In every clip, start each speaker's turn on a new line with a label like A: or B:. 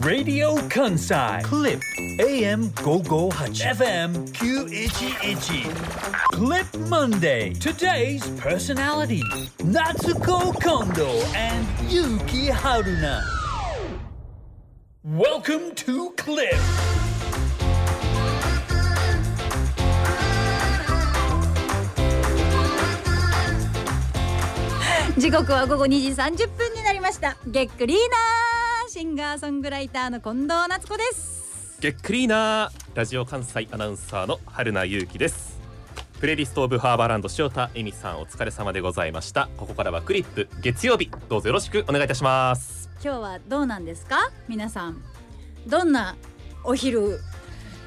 A: Radio Kansai Clip AM 558 FM 911 Clip Monday Today's personality Natsuko Kondo and Yuki Haruna Welcome to Clip
B: 時刻は午後2時30分になりましたゲックリーナー シンガーソングライターの近藤夏子です。
C: ゲックリーナーラジオ関西アナウンサーの春名優希です。プレイリストオブハーバーランド塩田恵美さんお疲れ様でございました。ここからはクリップ月曜日。どうぞよろしくお願いいたします。
B: 今日はどうなんですか？皆さん。どんなお昼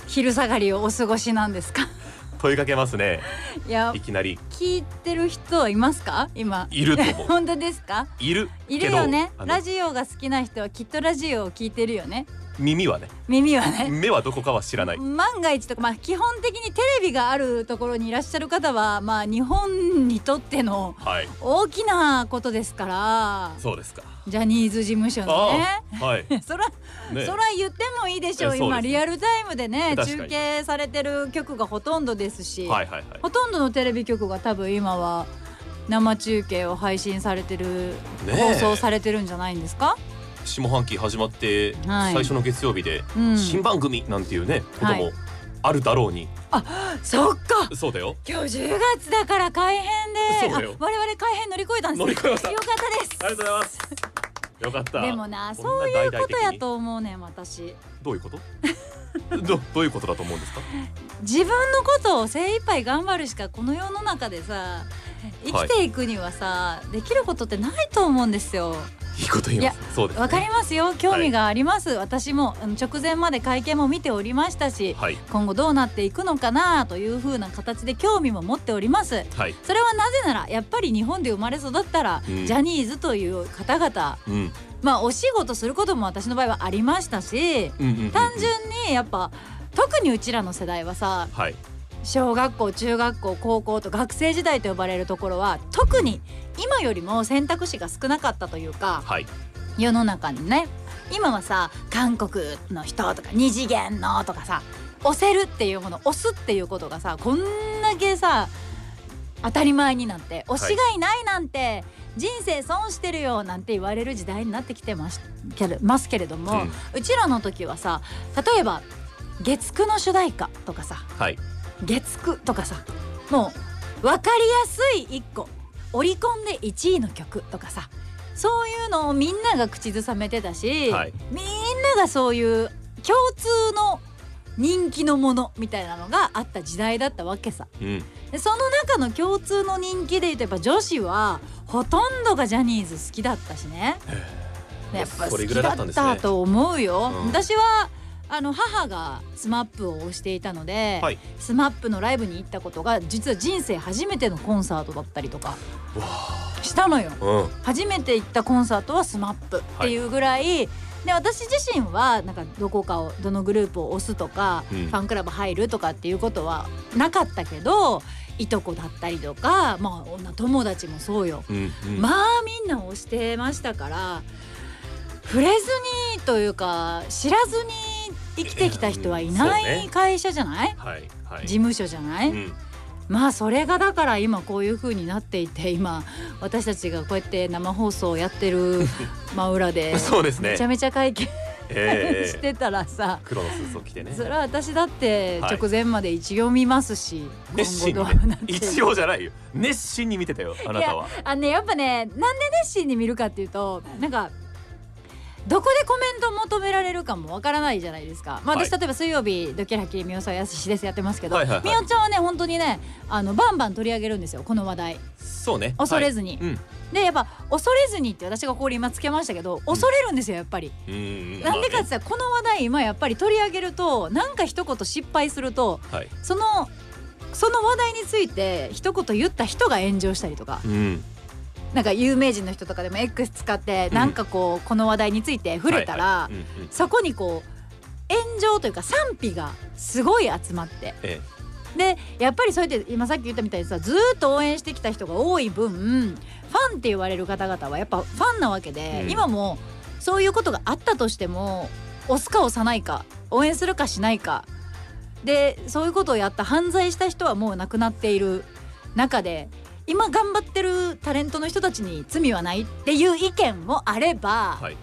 B: 昼下がりをお過ごしなんですか？
C: 問いかけますね。
B: いや
C: いきなり。
B: 聞いてる人はいますか？今。
C: いると思う。
B: 本当ですか？
C: いる
B: いるよね。ラジオが好きな人はきっとラジオを聞いてるよね
C: 耳はね。
B: 耳はね。
C: 目はどこかは知らない。
B: 万が一とか、まあ、基本的にテレビがあるところにいらっしゃる方は、まあ、日本にとっての
C: はい。
B: 大きなことですから。
C: そうですか。
B: ジャニーズ事務所のね。
C: あはい。
B: そら、
C: ね。
B: そら言ってもいいでしょう今リアルタイムでね中継されてる曲がほとんどですし、
C: はいはいはい。
B: ほとんどのテレビ局が多分今は生中継を配信されてる、
C: ねえ。
B: 放送されてるんじゃないんですか、
C: 下半期始まって
B: はい。
C: 最初の月曜日で
B: うん、
C: 新番組なんていうねこと
B: はい
C: もあるだろうに。
B: そっか。
C: そうだよ。
B: 今日10月だから改編で。
C: そうだよ。
B: あ我々改編乗り越えたんです
C: 乗り越えました。
B: よかったです。
C: ありがとうございます。よかった。
B: でもなそういうことやと思うねん私。
C: どういうこと？どどういうことだと思うんですか？
B: 自分のことを精一杯頑張るしかこの世の中でさ生きていくにはさ、できることってないと思うんですよ
C: いいこと言います。そうですね。
B: わかりますよ。興味があります、私もあの直前まで会見も見ておりましたし
C: はい。
B: 今後どうなっていくのかなというふうな形で興味も持っております。
C: はい。
B: それはなぜならやっぱり日本で生まれ育ったら、
C: うん。
B: ジャニーズという方々
C: うん。
B: まあお仕事することも私の場合はありましたし単純にやっぱ特にうちらの世代はさ
C: はい
B: 小学校中学校高校と学生時代と呼ばれるところは特に今よりも選択肢が少なかったというか
C: はい。
B: 世の中にね。今はさ韓国の人とか二次元のとかさ押せるっていうもの押すっていうことがさこんだけさ当たり前になって推しがいないなんて、人生損してるよなんて言われる時代になってきてますけれますけれども、うちらの時はさ例えば月9の主題歌とかさ
C: はい
B: 月9とかさもう分かりやすい1個。オリコンで1位の曲とかさ。そういうのをみんなが口ずさめてたし、
C: はい。
B: みんながそういう共通の人気のものみたいなのがあった時代だったわけさ。
C: うん。
B: でその中の共通の人気で言うとやっぱ女子はほとんどがジャニーズ好きだったしね。でやっぱ好きだっ
C: た
B: と思うよ、
C: うん
B: 私はあの母が SMAP を推していたので、
C: はい。
B: SMAP のライブに行ったことが実は人生初めてのコンサートだったりとかしたのよ。
C: うん。
B: 初めて行ったコンサートは SMAP っていうぐらい、で私自身はなんかどこかをどのグループを推すとか、
C: うん。
B: ファンクラブ入るとかっていうことはなかったけどいとこだったりとかまあ女友達もそうよ、
C: うんうん。
B: まあみんな推してましたから触れずにというか知らずに生きてきた人はいない会社じゃない、
C: はいはい。
B: 事務所じゃない、
C: うん。
B: まあそれがだから今こういう風になっていて今私たちがこうやって生放送をやってる 真裏で
C: そうですね。
B: めちゃめちゃ会見
C: ええ
B: してたらさ
C: 黒のスーツを着てね。
B: それは私だって
C: はい。
B: 直前まで一応見ますし、
C: 熱心
B: 今後どうな
C: 一応じゃないよ。熱心に見てたよあなたは。
B: あのねやっぱねなんで熱心に見るかっていうとなんかどこでコメントを求められるかもわからないじゃないですか。まあ、
C: はい。
B: 私、例えば水曜日ドッキリハッキリみおさんやすしですやってますけど、
C: はいはいはい。
B: みおちゃんはね本当にねあのバンバン取り上げるんですよこの話題。
C: そうね。
B: 恐れずに。
C: はい。うん。
B: でやっぱ恐れずにって私がここに今つけましたけど恐れるんですよやっぱり。
C: うん
B: なんでかって
C: ま
B: 言ったらこの話題今やっぱり取り上げるとなんか一言失敗すると
C: はい。
B: そのその話題について一言言った人が炎上したりとか。
C: うん
B: なんか有名人の人とかでも X 使ってなんかこうこの話題について触れたら、そこにこう炎上というか賛否がすごい集まって。
C: え
B: でやっぱりそうやって今さっき言ったみたいにさずーっと応援してきた人が多い分ファンって言われる方々はやっぱファンなわけで、
C: うん。
B: 今もそういうことがあったとしても押すか押さないか応援するかしないか。でそういうことをやった犯罪した人はもう亡くなっている中で今頑張ってるタレントの人たちに罪はないっていう意見もあれば、
C: はい。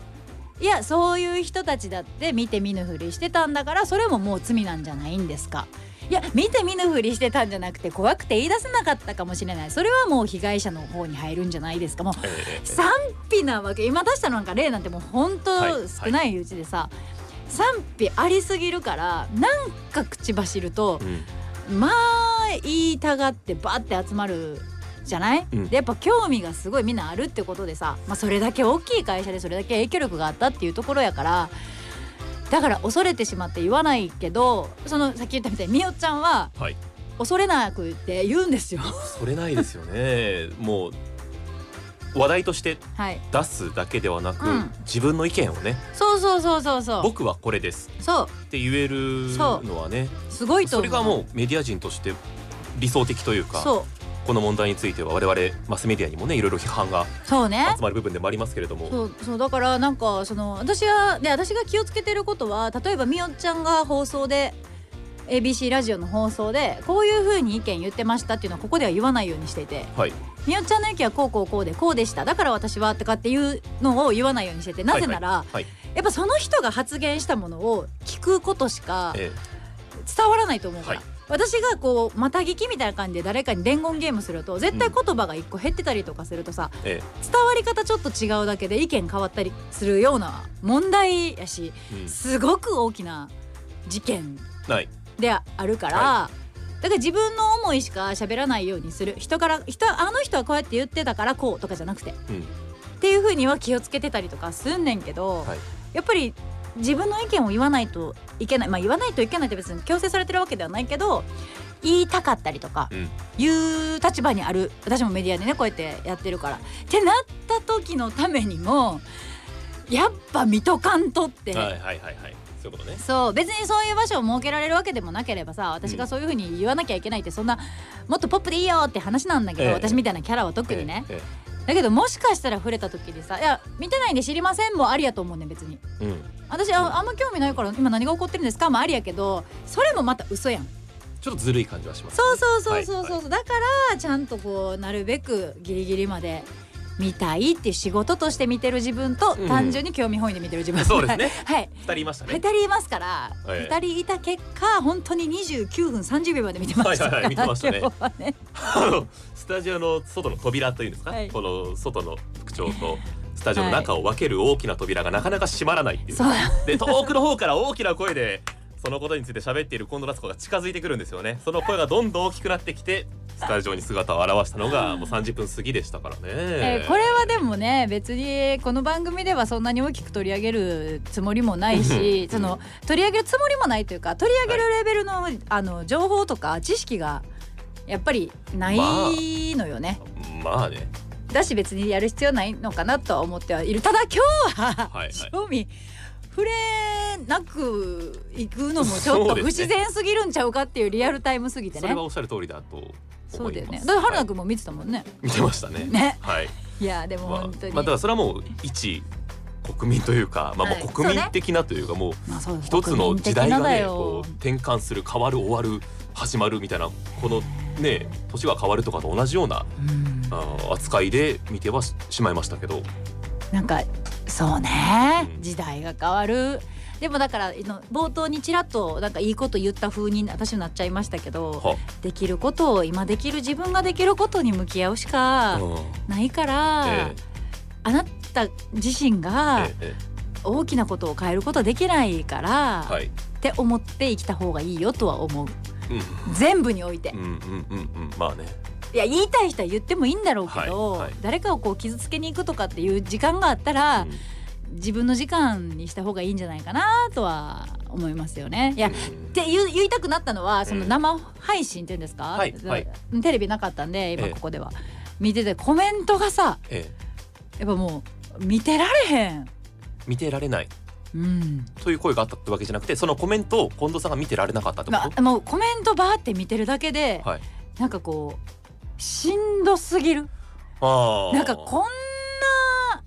B: いやそういう人たちだって見て見ぬふりしてたんだからそれももう罪なんじゃないんですか。いや見て見ぬふりしてたんじゃなくて怖くて言い出せなかったかもしれない。それはもう被害者の方に入るんじゃないですか。もう
C: ええ
B: 賛否なわけ。今出したのなんか例なんてもう本当
C: はい
B: 少ない。うちでさ、賛否ありすぎるからなんか口走ると
C: うん。
B: まあ言いたがってバって集まるじゃない、
C: うん。
B: でやっぱ興味がすごいみんなあるってことでさ、まあ、それだけ大きい会社でそれだけ影響力があったっていうところやからだから恐れてしまって言わないけどそのさっき言ったみたいにみおちゃんは
C: はい。
B: 恐れなくって言うんですよ。
C: それないですよね。もう話題として
B: はい、
C: 出すだけではなく、
B: うん。
C: 自分の意見をね。
B: そうそうそうそうそう。
C: 僕はこれです。
B: そう。
C: って言えるのはね
B: すごいと思う。
C: それがもうメディア人として理想的というか
B: そう
C: この問題については我々マスメディアにもねいろいろ批判が
B: そうね。
C: 集まる部分でもありますけれども、
B: そうそうだからなんかその私はで私が気をつけてることは例えばみおちゃんが放送で ABC ラジオの放送でこういう風に意見言ってましたっていうのはここでは言わないようにしていて
C: はい。
B: みおちゃんの意見はこうこうこうでこうでしただから私はとかっていうのを言わないようにしててなぜなら、
C: はい。
B: やっぱその人が発言したものを聞くことしか
C: え。
B: 伝わらないと思うから、
C: はい
B: 私がこうまた聞きみたいな感じで誰かに伝言ゲームすると絶対言葉が一個減ってたりとかするとさ、
C: え
B: 伝わり方ちょっと違うだけで意見変わったりするような問題やし
C: えうん。
B: すごく大きな事件であるから、
C: は
B: だから自分の思いしか喋らないようにする。人から人あの人はこうやって言ってたからこうとかじゃなくて、
C: うん。
B: っていうふうには気をつけてたりとかすんねんけど、
C: はい。
B: やっぱり自分の意見を言わないといけないまあ言わないといけないって別に強制されてるわけではないけど言いたかったりとか
C: うん。
B: いう立場にある私もメディアでねこうやってやってるから。ってなった時のためにもやっぱ見とかんとって。
C: はいはいはいはい。そういうことね。
B: そう。別にそういう場所を設けられるわけでもなければさ私がそういうふうに言わなきゃいけないってそんなもっとポップでいいよって話なんだけど、
C: ええ。
B: 私みたいなキャラは特にね、
C: え
B: だけどもしかしたら触れた時にさ「いや見てないんで知りません」もありやと思うねん別に。
C: えうん。
B: 私ああんま興味ないから今何が起こってるんですかもありやけどそれもまた嘘やん。
C: ちょっとずるい感じはします
B: そうそうそうそうそう、
C: はい。
B: だからちゃんとこうなるべくギリギリまで見たいっていう仕事として見てる自分と、
C: うん。
B: 単純に興味本位で見てる自分。
C: そうですね。
B: はい。
C: 二人いました
B: 2
C: ね
B: 人いますから、
C: ええ。
B: 2人いた結果本当に29分30秒まで見てました
C: はいはいはい見てましたね。
B: 今日はね
C: あのスタジオの外の扉というんですか、
B: はい。
C: この外の副長とスタジオの中を分ける大きな扉がなかなか閉まらないっていう、
B: そう
C: で遠くの方から大きな声でそのことについて喋っている近藤夏子が近づいてくるんですよね。その声がどんどん大きくなってきてスタジオに姿を現したのがもう30分過ぎでしたからね、
B: えーこれはでもね別にこの番組ではそんなに大きく取り上げるつもりもないしその取り上げるつもりもないというか取り上げるレベルの,、あの情報とか知識がやっぱりないのよね。
C: まあね。
B: だし別にやる必要ないのかなとは思ってはいる。ただ今日は、
C: はいはい。
B: 正味触れなく行くのもちょっと不自然すぎるんちゃうかっていうリアルタイムすぎてね。
C: それはおっしゃる通りだと思います。
B: そうだよね。だから春菜
C: はい
B: くんも見てたもんね、
C: 見てましたね。
B: ね。
C: はい。
B: いやでも
C: まあ
B: 本当に、
C: まあだからそれはもう一国民というか、まあ、も
B: はい。う
C: 国民的なというかもう一つの時代がねこう転換する変わる終わる始まるみたいなこのね年が変わるとかと同じような
B: うん。
C: あー扱いで見てはししまいましたけど。
B: なんかそうね、
C: うん。
B: 時代が変わる。でもだから冒頭にちらっとなんかいいこと言った風に私になっちゃいましたけど
C: は、
B: できることを今できる自分ができることに向き合うしか
C: うん。
B: ないから、
C: え
B: あなた自身
C: え
B: が
C: ええ。
B: 大きなことを変えることできないから、
C: えはい、
B: って思って生きた方がいいよとは思う。
C: うん。
B: 全部において。
C: うんうんうんうん。まあね
B: いや言いたい人は言ってもいいんだろうけど、
C: はいはい。誰
B: 誰かをこう傷つけに行くとかっていう時間があったら、
C: うん。
B: 自分の時間にした方がいいんじゃないかなとは思いますよね。いや、
C: うん。
B: って言う言いたくなったのはその
C: うん
B: 生配信っていうんですか、
C: はいはい。
B: テレビなかったんで今
C: ええ。
B: ここでは、見ててコメントがさ
C: ええ。
B: やっぱもう見てられへん。
C: 見てられない。
B: うん、
C: という声があったってわけじゃなくてそのコメントを近藤さんが見てられなかったってこと、
B: まあ、もうコメントバーって見てるだけで、
C: はい。
B: なんかこうしんどすぎる。なんかこんな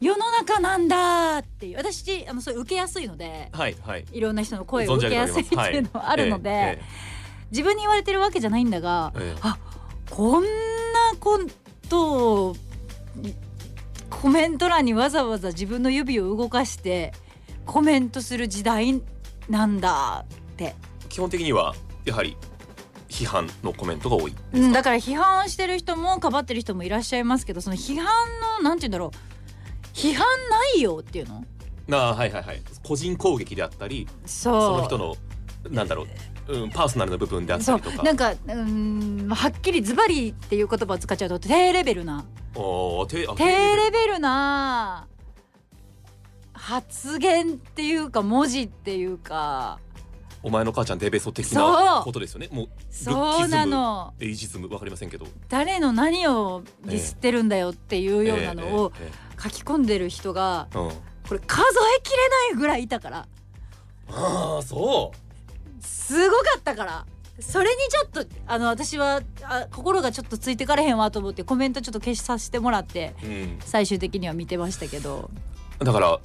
B: 世の中なんだっていう。私あのそれ受けやすいので
C: はいはい。
B: いろんな人の声を受けや
C: す
B: すいっていうのはあるので、
C: え
B: 自分に言われてるわけじゃないんだが
C: ええ。えええ
B: あこんなことをコメント欄にわざわざ自分の指を動かしてコメントする時代なんだって、
C: 基本的にはやはり批判のコメントが多い。
B: うん、だから批判してる人もかばってる人もいらっしゃいますけどその批判のなんて言うんだろう。批判内容っていうの？
C: なあはいはいはい。個人攻撃であったり
B: そ
C: の人のなんだろう、うん、パーソナルな部分であったりとか。
B: なんかうんはっきりズバリっていう言葉を使っちゃうと低レベルな。低レベルな発言っていうか文字っていうか
C: お前の母ちゃんデベソ的なことですよね。もう
B: そうなの。
C: エイジズムわかりませんけど。
B: 誰の何をディスってるんだよっていうようなのを書き込んでる人がこれ数えきれないぐらいいたから。
C: ああそ
B: すごかったから。それにちょっとあの私はあ心がちょっとついてかれへんわと思ってコメントちょっと消しさせてもらって
C: う、うん、
B: 最終的には見てましたけど。
C: だから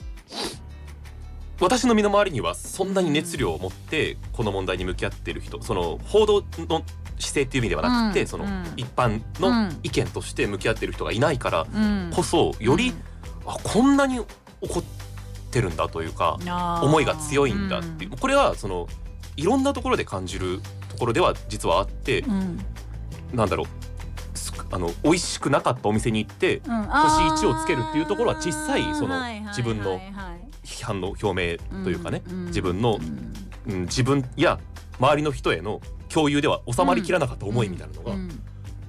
C: 私の身の回りにはそんなに熱量を持ってこの問題に向き合っている人その報道の姿勢っていう意味ではなくて、その
B: うん。うん
C: 一般の意見として向き合っている人がいないから
B: うん。
C: こそより、あこんなに怒ってるんだというか思いが強いんだっていう、これはそのいろんなところで感じるところでは実はあって、
B: うん。うん
C: なんだろうすあの美味しくなかったお店に行って
B: うん。
C: 星1をつけるっていうところは小さいその自分の批判の表明というかね、
B: うん
C: 自分の
B: うん
C: うん、自分や周りの人への共有では収まりきらなかった思いみたいなのが、
B: うん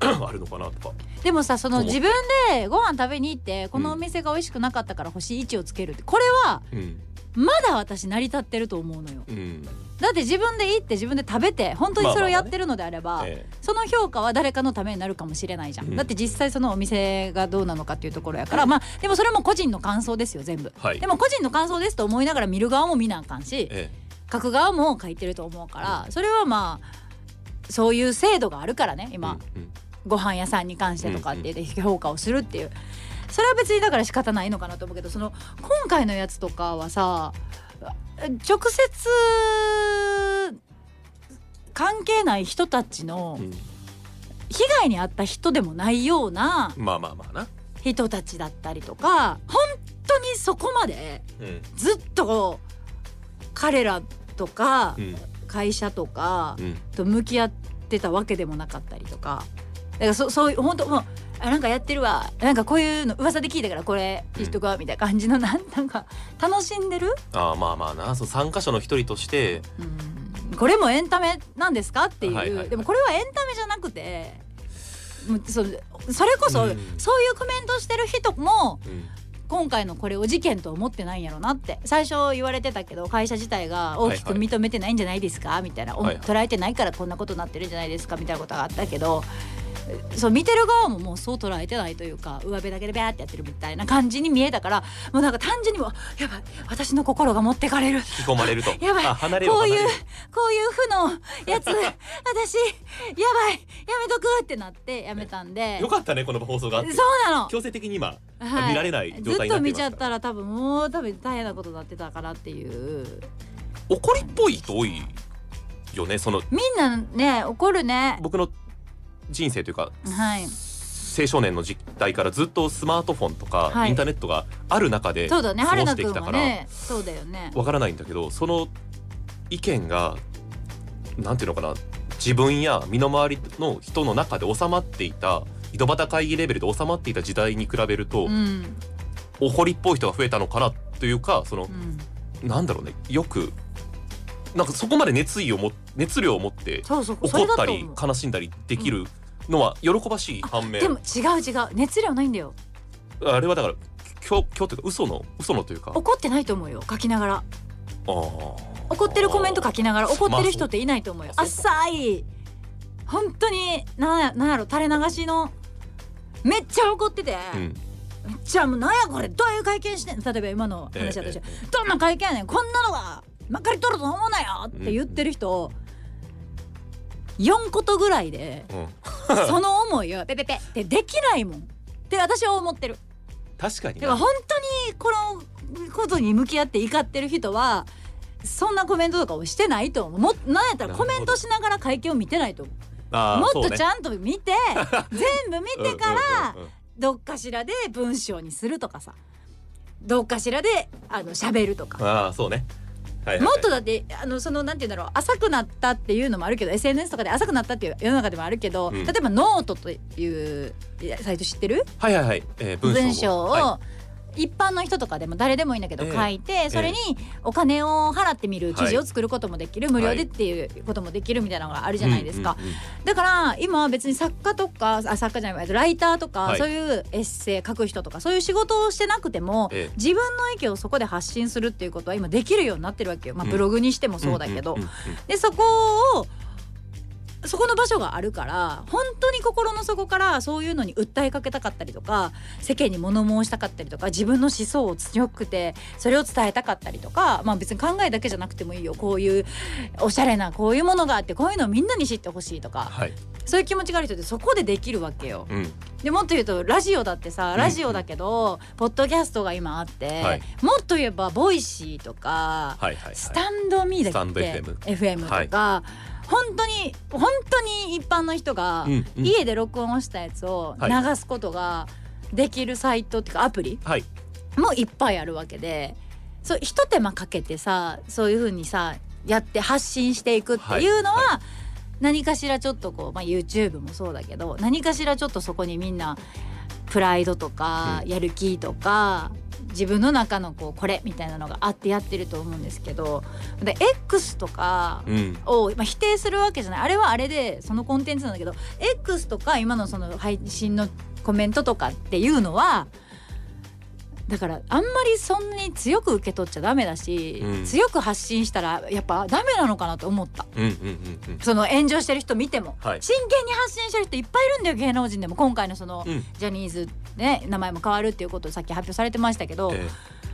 C: あるのかなとか。
B: でもさその自分でご飯食べに行ってこのお店が美味しくなかったから星1をつけるってこれは
C: うん
B: まだ私成り立ってると思うのよ。
C: うん。
B: だって自分で行って自分で食べて本当にそれをやってるのであれば、
C: え
B: その評価は誰かのためになるかもしれないじゃん、
C: うん。
B: だって実際そのお店がどうなのかっていうところやからまあでもそれも個人の感想ですよ全部。
C: えはい。
B: でも個人の感想ですと思いながら見る側も見なあかんし
C: え
B: 書く側も書いてると思うからそれはまあそういう制度があるからね
C: え
B: 今、
C: うんうん。
B: ご飯屋さんに関してとかって言って評価をするっていうそれは別にだから仕方ないのかなと思うけどその今回のやつとかはさ直接関係ない人たちの
C: うん。
B: 被害に遭った人でもないような
C: まあまあまあな。
B: 人たちだったりとか本当にそこまで
C: うん。
B: ずっと彼らとか
C: うん。
B: 会社とか
C: うん。
B: と向き合ってたわけでもなかったりとか。だからそそういう本当もうあなんかやってるわ。なんかこういうの噂で聞いたからこれ言っとくわみたいな感じのなん なんか楽しんでる、
C: ああまあまあな。そう参加者の一人として
B: うん、これもエンタメなんですか？っていう、
C: はいはいはい。
B: でもこれはエンタメじゃなくてもうそそれこそ、
C: うん。
B: そういうコメントしてる人も
C: うん。
B: 今回のこれを事件と思ってないんやろなって。最初言われてたけど会社自体が大きく認めてないんじゃないですか？みたいな、お
C: はいはい。
B: 捉えてないからこんなことになってるんじゃないですか？みたいなことがあったけどそう見てる側ももうそう捉えてないというか上辺だけでビャーってやってるみたいな感じに見えたからもうなんか単純にもうやばい私の心が持ってかれる。
C: 引き込まれると。
B: やばいこういうこういう負のやつ 私やばいやめとくってなってやめたんで。
C: よかったねこの放送があって。
B: そうなの。
C: 強制的に今
B: はい。
C: 見られない状態になって
B: ずっと見ちゃったら多分もう多分大変なことになってたからっていう。
C: 怒りっぽい人多いよねその。
B: みんなね怒るね。
C: 僕の人生というか
B: はい。
C: 青少年の時代からずっとスマートフォンとか、
B: はい。
C: インターネットがある中で過ごしてきたから
B: はねそうだよね。
C: わからないんだけどその意見がなんていうのかな自分や身の回りの人の中で収まっていた井戸端会議レベルで収まっていた時代に比べると、
B: うん。
C: 怒りっぽい人が増えたのかなというかその
B: う、ん。
C: なんだろうねよくなんかそこまで熱意をも熱量を持って
B: そうそうそれ
C: 怒ったり悲しんだりできるのは喜ばしい反面、
B: でも違う違う。熱量ないんだよ。
C: あれはだから今日今日というか嘘の嘘のというか。
B: 怒ってないと思うよ。書きながら。
C: あー。
B: 怒ってるコメント書きながら怒ってる人っていないと思うよ。
C: まあ
B: 浅い。本当にななんやろ垂れ流しのめっちゃ怒ってて、
C: うん。
B: めっちゃもうなんやこれどういう会見してん例えば今の話だとして、
C: ええ。
B: どんな会見やねん？こんなのがまかり取ると思うなよって言ってる人、4ことぐらいで
C: うん。
B: その思いをペペペってできないもん。って私は思ってる。
C: 確かにな。
B: だから本当にこのことに向き合って怒ってる人はそんなコメントとかをしてないと思う。もなんやったらコメントしながら会見を見てないと思う。もっとちゃんと見て 全部見てからどっかしらで文章にするとかさ。どっかしらであの喋るとか。
C: ああそうねはいはい。はい
B: もっとだってあのそのなんて言うんだろう浅くなったっていうのもあるけど SNS とかで浅くなったっていう世の中でもあるけど、
C: うん。
B: 例えばノートというサイト知ってる？
C: はいはいはい、えー、文章
B: を、
C: は
B: 一般の人とかでも誰でもいいんだけど
C: ええ。
B: 書いて、それにお金を払ってみる記事
C: はい
B: を作ることもできる、無料でっていうこともできるみたいなのがある
C: い、
B: じゃないですか、だから今は別に作家とかあ作家じゃないライターとか、
C: はい。
B: そういうエッセイ書く人とかそういう仕事をしてなくても、
C: ええ。
B: 自分の意見をそこで発信するっていうことは今できるようになってるわけよ、まあ、
C: うん。
B: ブログにしてもそうだけど、でそこをそこの場所があるから本当に心の底からそういうのに訴えかけたかったりとか世間に物申したかったりとか自分の思想を強くてそれを伝えたかったりとかまあ別に考えだけじゃなくてもいいよ。こういうおしゃれなこういうものがあってこういうのをみんなに知ってほしいとか
C: はい、
B: そういう気持ちがある人ってそこでできるわけよ。
C: うん、
B: でもっと言うとラジオだってさ
C: うん。
B: ラジオだけど、ポッドキャストが今あって、
C: はい。
B: もっと言えば Voicy とか、
C: はいはいはい。
B: スタンドミーだっけ？
C: スタンド FM
B: FM とか、本当に本当に一般の人が家で録音をしたやつを
C: はい。
B: 流すことができるサイトっていうかアプリ
C: はい。
B: もいっぱいあるわけでそうひと手間かけてさそういう風にさやって発信していくっていうのは、
C: はい。
B: 何かしらちょっとこう、まあ、YouTube もそうだけど何かしらちょっとそこにみんなプライドとか
C: うん。
B: やる気とか、自分の中のこうこれみたいなのがあってやってると思うんですけどで X とか
C: うん。
B: を、まあ、否定するわけじゃない。あれはあれでそのコンテンツなんだけど X とか今のその配信のコメントとかっていうのはだからあんまりそんなに強く受け取っちゃダメだし、
C: うん。
B: 強く発信したらやっぱダメなのかなと思った。
C: うんうんうんうん。
B: その炎上してる人見ても、
C: はい。
B: 真剣に発信してる人いっぱいいるんだよ芸能人でも。今回のその、
C: うん。
B: ジャニーズね名前も変わるっていうことをさっき発表されてましたけど、
C: え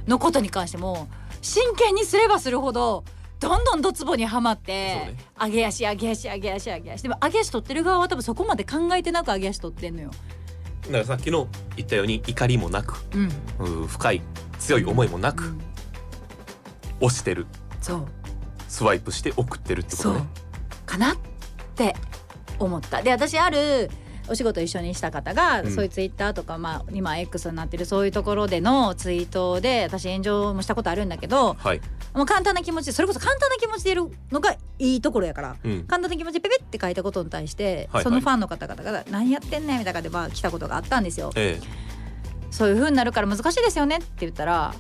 B: のことに関しても真剣にすればするほどどんどんドツボにはまって
C: ね。
B: 上げ足上げ足上げ足上げ足。でも上げ足取ってる側は多分そこまで考えてなく上げ足取ってんのよ。
C: えだからさっきの言ったように怒りもなく
B: うん、
C: うん深い強い思いもなく
B: うん。
C: 押してる。
B: そう。
C: スワイプして送ってるってことね。
B: かなって思った。で私あるお仕事一緒にした方が、
C: うん
B: そういうツイッターとか、まあ、今 X になってるそういうところでのツイートで私炎上もしたことあるんだけど
C: はい
B: もう簡単な気持ちでそれこそ簡単な気持ちでいるのがいいところやから
C: うん
B: 簡単な気持ちでペペって書いたことに対して、
C: はい
B: そのファンの方々が「何やってんねん」みたいな感じでまあ来たことがあったんですよ。
C: え
B: そういう風になるから難しいですよねって言ったら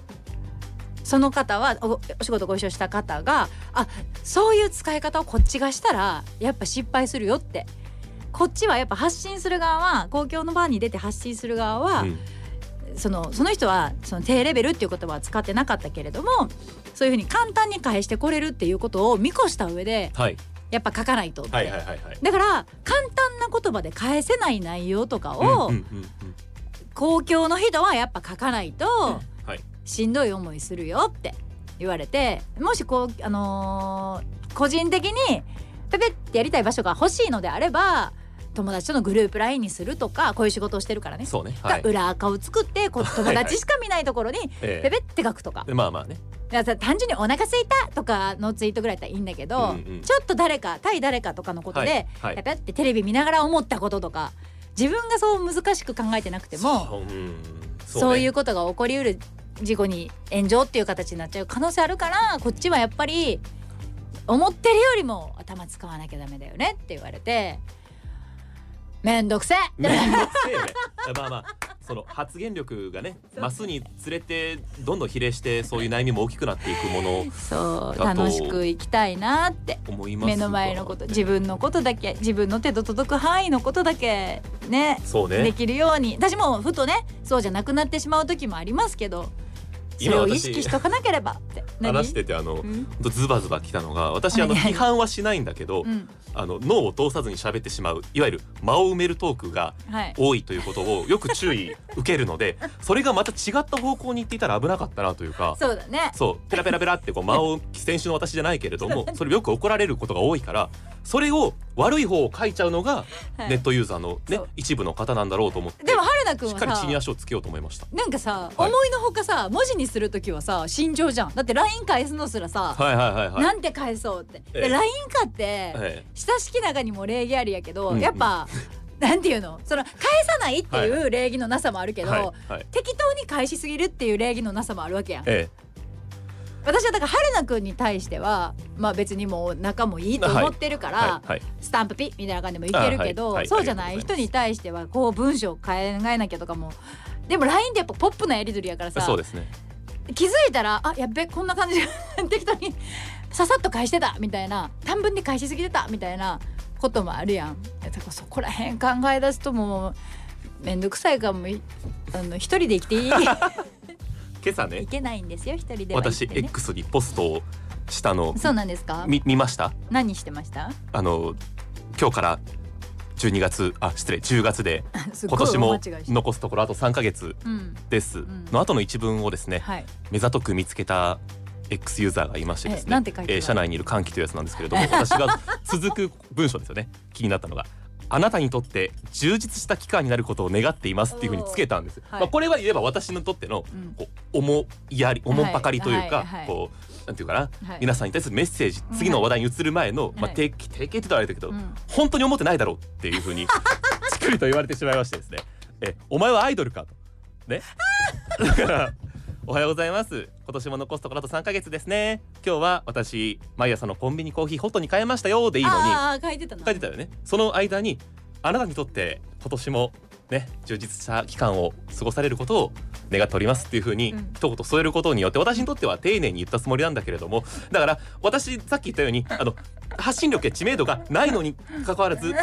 B: その方はおお仕事ご一緒した方が「あそういう使い方をこっちがしたらやっぱ失敗するよ」って。こっちはやっぱ発信する側は公共の場に出て発信する側は、
C: えうん。
B: そのその人はその低レベルっていう言葉は使ってなかったけれどもそういうふうに簡単に返してこれるっていうことを見越した上で
C: はい。
B: やっぱ書かないとって、
C: はいはいはいはい。
B: だから簡単な言葉で返せない内容とかを、
C: うんうんうんうん。
B: 公共の人はやっぱ書かないと
C: はい。
B: しんどい思いするよって言われてもしこうあのー個人的にペペってやりたい場所が欲しいのであれば友達とのグループ LINE にするとかこういう仕事をしてるからね、
C: そうね。はい。
B: 裏垢を作ってこう友達しか見ないところに
C: え
B: ペペって書くとか。
C: えまあまあね。
B: だから単純にお腹空いたとかのツイートぐらいだったらいいんだけど、
C: うんうん。
B: ちょっと誰か対誰かとかのことで、
C: はい。はい。
B: ペペってテレビ見ながら思ったこととか自分がそう難しく考えてなくても
C: そう,、ね。
B: いうことが起こりうる事故に炎上っていう形になっちゃう可能性あるからこっちはやっぱり思ってるよりも頭使わなきゃダメだよねって言われてめんどくせえ。
C: めんどくせえよね。まあまあその発言力がね増すにつれてどんどん比例してそういう悩みも大きくなっていくもの
B: そう楽しく生きたいなって。
C: 思いますが
B: 目の前のこと自分のことだけ自分の手と届く範囲のことだけね
C: そうね。
B: できるように。私もふとねそうじゃなくなってしまう時もありますけどそれを意識しとかなければ。っ て何？
C: 話しててあのほ
B: うん
C: ズバズバ来たのが私あの
B: はいはい。
C: 批判はしないんだけど
B: うん。
C: あの脳を通さずに喋ってしまういわゆる間を埋めるトークが
B: はい。
C: 多いということをよく注意受けるので それがまた違った方向に行っていたら危なかったなというか
B: そうだね。
C: そうペラペラペラってこう間を先週の私じゃないけれどもそれよく怒られることが多いからそれを悪い方を書いちゃうのが
B: はい。
C: ネットユーザーのね
B: そう。
C: 一部の方なんだろうと思って
B: でも春菜くん
C: しっかり地に足をつけようと思いました。
B: なんかさ、
C: はい。
B: 思いのほかさ文字にする時はさ慎重じゃん。だって LINE 返すのすらさ、
C: はいはいはいはい。
B: なんて返そうって、
C: ええ。
B: で LINE かって、
C: え
B: 親しき中にも礼儀ありやけど、
C: うんうん。
B: やっぱ なんていうの？その返さないっていう礼儀のなさもあるけど、
C: はいはい。
B: 適当に返しすぎるっていう礼儀のなさもあるわけやん。
C: え
B: 私はだから春菜くんに対してはまあ別にもう仲もいいと思ってるから、
C: えはいはい。
B: スタンプピッみたいな感じでもいけるけど、
C: あはいはい。
B: そうじゃない
C: ありがとうございます
B: 人に対してはこう文章を考えなきゃとかもでも LINE ってやっぱポップなやり取りやからさ
C: そうですね。
B: 気づいたらあやっべこんな感じで適当に ささっと返してたみたいな短文で返しすぎてたみたいなこともあるやん。だからそこら辺考え出すともうめんどくさいからもういあの一人で生きていい？
C: 今朝ね。
B: いけないんですよ一人では
C: 私 X にポストをしたの。
B: そうなんですか？
C: み見ました？
B: 何してました？
C: あの今日から12月あ失礼10月で す今年も残すところあと3ヶ月
B: うん。
C: です。
B: ん。
C: の後の一文をですね
B: はい。
C: 目ざとく見つけた X ユーザーがいましてですね。
B: えなんて書いてある？
C: えー社内にいる歓喜というやつなんですけれども 私が続く文章ですよね。気になったのがあなたにとって充実した期間になることを願っていますっていうふうにつけたんです、
B: はい。
C: まあこれは言えば私にとっての
B: うん。
C: こう思いやり思んぱかりというか、こうなんていうかな、
B: はい。
C: 皆さんに対するメッセージ次の話題に移る前の、まあ
B: はい。
C: 定期定期って言ったらあれだけど、
B: うん。
C: 本当に思ってないだろうっていうふうに ちくりと言われてしまいましてですね。えお前はアイドルかと。ね。だからおはようございます。今年も残すところあと3ヶ月ですね。今日は私毎朝のコンビニコーヒーホットに変えましたよでいいのに。
B: ああ書いてたの
C: 書いてたよね。その間にあなたにとって今年もね充実した期間を過ごされることを願っておりますっていう風に
B: うん。
C: 一言添えることによって私にとっては丁寧に言ったつもりなんだけれども。だから私さっき言ったようにあの発信力や知名度がないのに関わらずその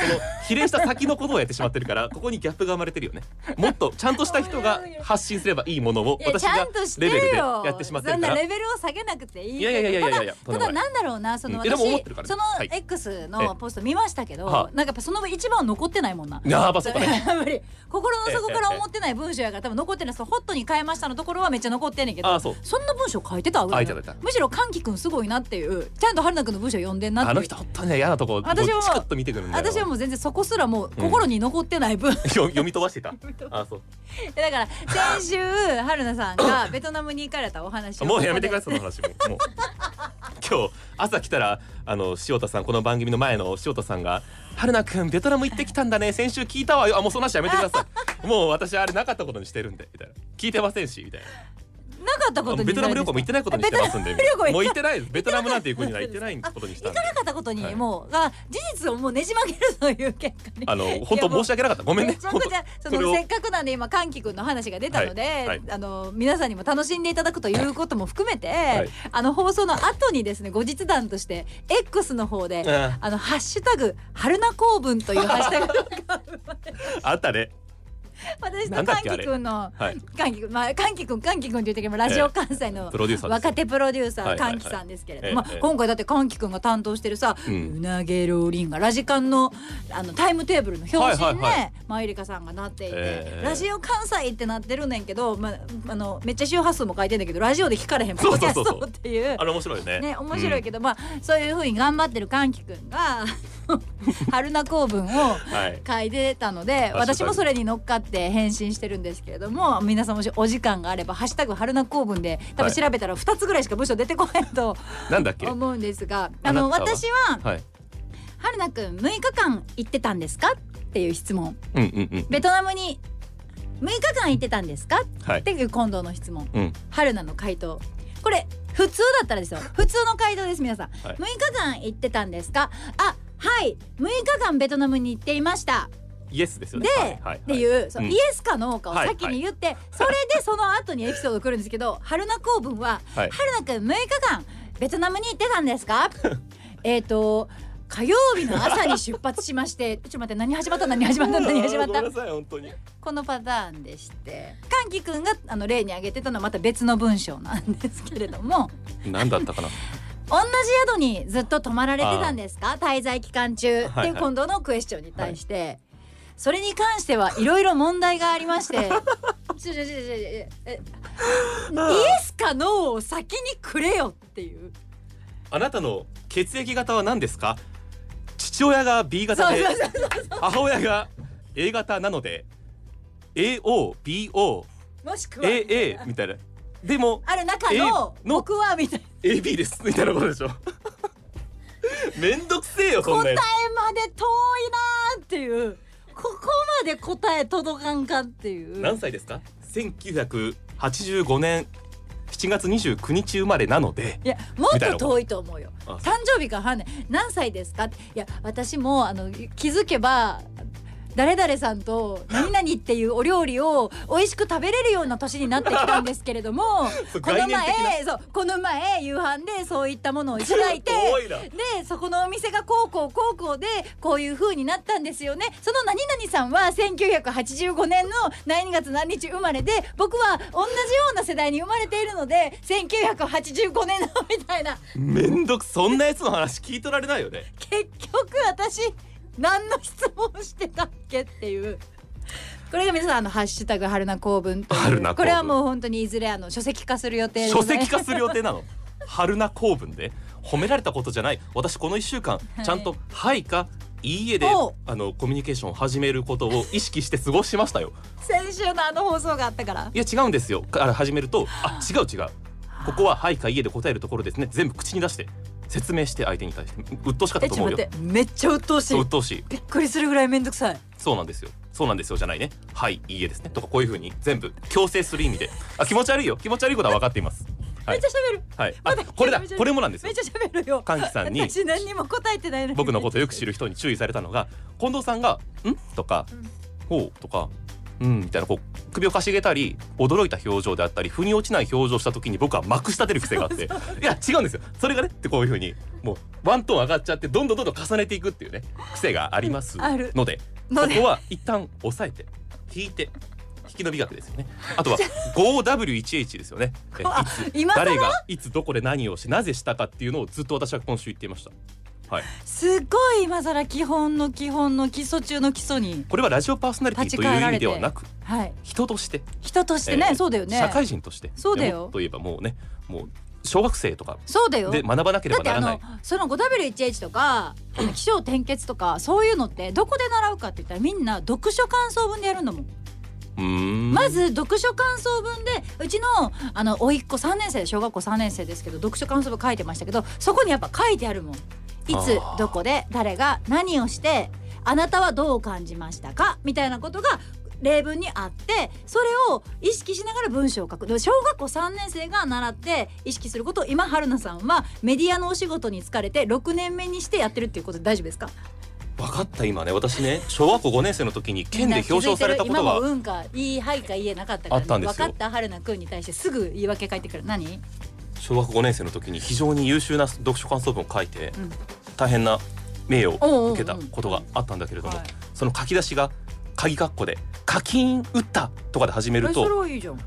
C: 比例した先のことをやってしまってるからここにギャップが生まれてるよね。もっとちゃんとした人が発信すればいいものを私がレベルで
B: よ
C: やってしまってるから。
B: レベルを下げなくていい
C: いやいやいやいやいや
B: ただなんだろうなその私、
C: うんね。
B: その
C: はい。
B: X のポスト見ましたけど、
C: はあ。
B: なんかやっぱその一番は残ってないもんな。
C: やばそうだね。
B: 心の底から思ってない文章やから多分残ってない。そのホットに変えましたのところはめっちゃ残ってんねんけど
C: ああそう。
B: そんな文章書いてた？むしろ歓喜くんすごいなっていう。ちゃんと春菜くんの文章読んでんなって
C: の人本当にね。嫌なとこ
B: 私は
C: チクッと見てくるんだよ
B: 私はもう全然そこすらもう心に残ってない分、
C: 読読み飛ばしてた。あそう。
B: だから先週春菜さんが ベトナムに行かれたお話を
C: もうやめてくだ
B: さ
C: さいその話も。もう。今日朝来たらあの塩田さんこの番組の前の塩田さんが「春菜くんベトナム行ってきたんだね。先週聞いたわよ。あもうその話やめてください。もう私あれなかったことにしてるんで」みたいな。聞いてませんしみたいな
B: なかったことに
C: ベトナム旅行も行ってないことにしてますんで。もう行ってないベトナムなんていう国には行ってないことにした
B: 行かなかったことに
C: はい
B: もう、が事実をもうねじ曲げるという結果に。
C: あの本当申し訳なかった。ごめんね。
B: めちゃくちゃそのせっかくなんで今歓喜くんの話が出たので、
C: はい。はい。
B: あの皆さんにも楽しんでいただくということも含めて、
C: い。
B: あの放送の後にですね後日談として X の方で、
C: うん
B: あのハッシュタグ春菜公文というハッシュタグが
C: あったね
B: 私と歓喜くんの
C: はい。
B: 歓喜くんまあ歓喜くん歓喜くんって言ってけどラジオ関西の若手プロデューサー歓喜さんですけれども、今回だって歓喜くんが担当してるさ「
C: う
B: うんなげろりん」がラジカンのあのタイムテーブルの表紙にねマユリカさんがなっていて、
C: ええ
B: ラジオ関西ってなってるねんけど、まあ、あのめっちゃ周波数も書いてんだけどラジオで聞かれへんポッドキャストっていう。
C: あれ面白いよね。
B: ね、面白いけど、まあそういうふうに頑張ってる歓喜くんが 春菜公文を
C: はい。
B: 書いてたので
C: ハッシュタグ
B: 私もそれに乗っかって返信してるんですけれども皆さんもしお時間があれば「ハッシュタグ春菜公文」で多分調べたら2つぐらいしか文章出てこないと
C: なんだっけ？
B: 思うんですがあの私は
C: はい「
B: 春菜くん6日間行ってたんですか?」っていう質問。
C: うんうんうん
B: ベトナムに6日間行ってたんですか
C: はい。
B: っていう今度の質問。
C: うん。
B: 春菜の回答。これ普通だったらですよ。普通の回答です皆さん、
C: はい。
B: 6日間行ってたんですか？あはい。6日間ベトナムに行っていました。
C: イエスですよね。
B: で、
C: はいはい
B: っていう、そう
C: うん
B: イエスかノーかを先に言って、それでその後にエピソード来るんですけど 春菜公文は
C: はい。
B: 春菜くん6日間ベトナムに行ってたんですか？えっと火曜日の朝に出発しまして ちょっと待って何始まった？何始まった？何始まった？このパターンでして。歓喜くんがあの例に挙げてたのはまた別の文章なんですけれども。
C: 何だったかな？
B: 同じ宿にずっと泊まられてたんですか？滞在期間中。って
C: はい。
B: いう今度のクエスチョンに対して、それに関してはいろいろ問題がありまして。ちょちょちょちょええイエスかノーを先にくれよっていう。
C: あなたの血液型は何ですか？父父親が B 型で母親が A 型なので AOBO
B: もしくは。
C: AA みたいなでも
B: ある中の
C: の
B: 僕はみたいな。
C: AB です。みたいなことでしょ。めんどくせえよそんな
B: 答え
C: や
B: まで遠いなーっていう。ここまで答え届かんかってい
C: つ
B: う。
C: 何歳ですか？1985年7月29日生まれなので。
B: いやもっと遠いと思うよ。
C: あ
B: 誕生日がはんねん何歳ですかって。いや私もあの気づけば誰々さんと何々っていうお料理を美味しく食べれるような年になってきたんですけれども この前そうこの前夕飯でそういったものをいただいて でそこのお店がこうこうこうこうでこういう風になったんですよね。その何々さんは1985年の何月何日生まれで僕は同じような世代に生まれているので1985年のみたいな。
C: めんどくそんなやつの話聞いとられないよね。
B: 結局私何の質問してたっけっていう。これが皆さんあのハッシュタグ春菜公文という。これはもう本当にいずれあの書籍化する予定でご
C: 書籍化する予定なの？春菜公文で？褒められたことじゃない？私この1週間
B: い。
C: ちゃんと「はい」か「いいえ」で
B: おう。
C: あのコミュニケーションを始めることを意識して過ごしましたよ。
B: 先週のあの放送があったから。
C: いや違うんですよ。から始めるとあ 違う違う。ここは「はい」か「いいえ」で答えるところですね。全部口に出して説明して相手に対して鬱陶しかった
B: えちょっと
C: と思うよ
B: 待って。めっちゃ鬱陶しい。
C: 鬱陶しい。
B: びっくりするぐらいめんどくさい。
C: そうなんですよ。そうなんですよ。じゃないね。はいいいえですね。とかこういう風に全部強制する意味で。あ気持ち悪いよ。気持ち悪いことは分かっています。はい。
B: めっちゃ喋る。
C: はい。あこれだ。これもなんですよ。
B: めっちゃ喋るよ。
C: 歓喜さんに
B: 私何にも答えてない
C: 僕のことをよく知る人に注意されたのが近藤さんが「ん?」とか「ほう」とか「うん」みたいなこう首をかしげたり驚いた表情であったり腑に落ちない表情した時に僕はまくし立てる癖があって いや違うんですよ。それがねってこういう風にもうワントーン上がっちゃってどんどんどんどん重ねていくっていうね癖がありますのでここは一旦押さえて引いて引き伸び学ですよね。あとは 5W1H ですよねえい
B: あ
C: つ誰がいつどこで何をしなぜしたかっていうのをずっと私は今週言っていましたはい。
B: すっごい今更基本の基本の基礎中の基礎に
C: これはラジオパーソナリティという意味ではなく
B: はい。
C: 人として、
B: 人としてね、
C: えー
B: そうだよね。
C: 社会人として。
B: そうだよ。
C: と言えばもうねもう小学生とか
B: そうだよ。
C: で学ばなければならない。
B: のその 5W1H とか気象転結とかそういうのってどこで習うかって言ったらみんな読書感想文でやるん。だもん。まず読書感想文でうちのあの甥っ子3年生で小学校3年生ですけど読書感想文書いてましたけどそこにやっぱ書いてあるもんいつどこで誰が何をしてあなたはどう感じましたか？みたいなことが例文にあってそれを意識しながら文章を書く。で小学校3年生が習って意識することを今春菜さんはメディアのお仕事に疲れて6年目にしてやってるっていうことで大丈夫ですか？
C: 分かった今ね。私ね小学校5年生の時に県で表彰されたこと
B: 今も
C: が
B: うんかいいはいかいいえなかったから、
C: あったんですよ。
B: 分かった春菜くんに対してすぐ言い訳返ってくる。何？
C: 小学5年生の時に非常に優秀な読書感想文を書いて
B: うん
C: 大変な名誉を受けたことがあったんだけれども
B: はい。
C: その書き出しが鍵括弧で「課金打った」とかで始めると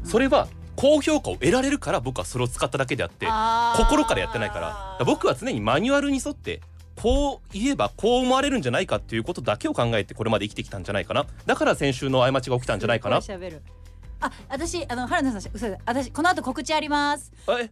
C: それは高評価を得られるから僕はそれを使っただけであって心からやってないから。僕は常にマニュアルに沿ってこう言えばこう思われるんじゃないかっていうことだけを考えてこれまで生きてきたんじゃないかな。だから先週の過ちが起きたんじゃないかな。
B: あ私あの春菜さん嘘だ私この後告知あります。
C: あえ？